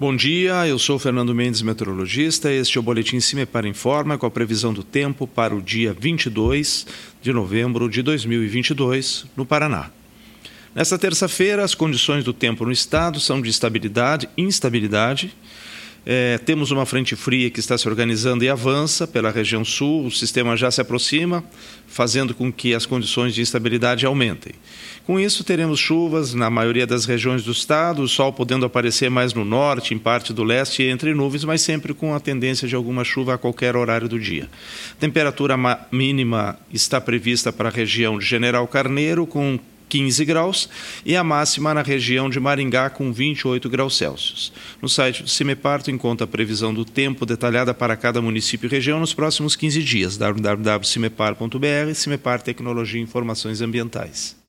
Bom dia, eu sou Fernando Mendes, meteorologista. Este é o Boletim Cimepar Informa com a previsão do tempo para o dia 22 de novembro de 2022, no Paraná. Nesta terça-feira, as condições do tempo no estado são de estabilidade e instabilidade. É, temos uma frente fria que está se organizando e avança pela região sul, o sistema já se aproxima, fazendo com que as condições de instabilidade aumentem. Com isso, teremos chuvas na maioria das regiões do estado, o sol podendo aparecer mais no norte, em parte do leste, entre nuvens, mas sempre com a tendência de alguma chuva a qualquer horário do dia. Temperatura mínima está prevista para a região de General Carneiro, com 15 graus e a máxima na região de Maringá com 28 graus Celsius. No site do CIMEPAR tu encontra a previsão do tempo detalhada para cada município e região nos próximos 15 dias. www.cimepar.br, CIMEPAR Tecnologia e Informações Ambientais.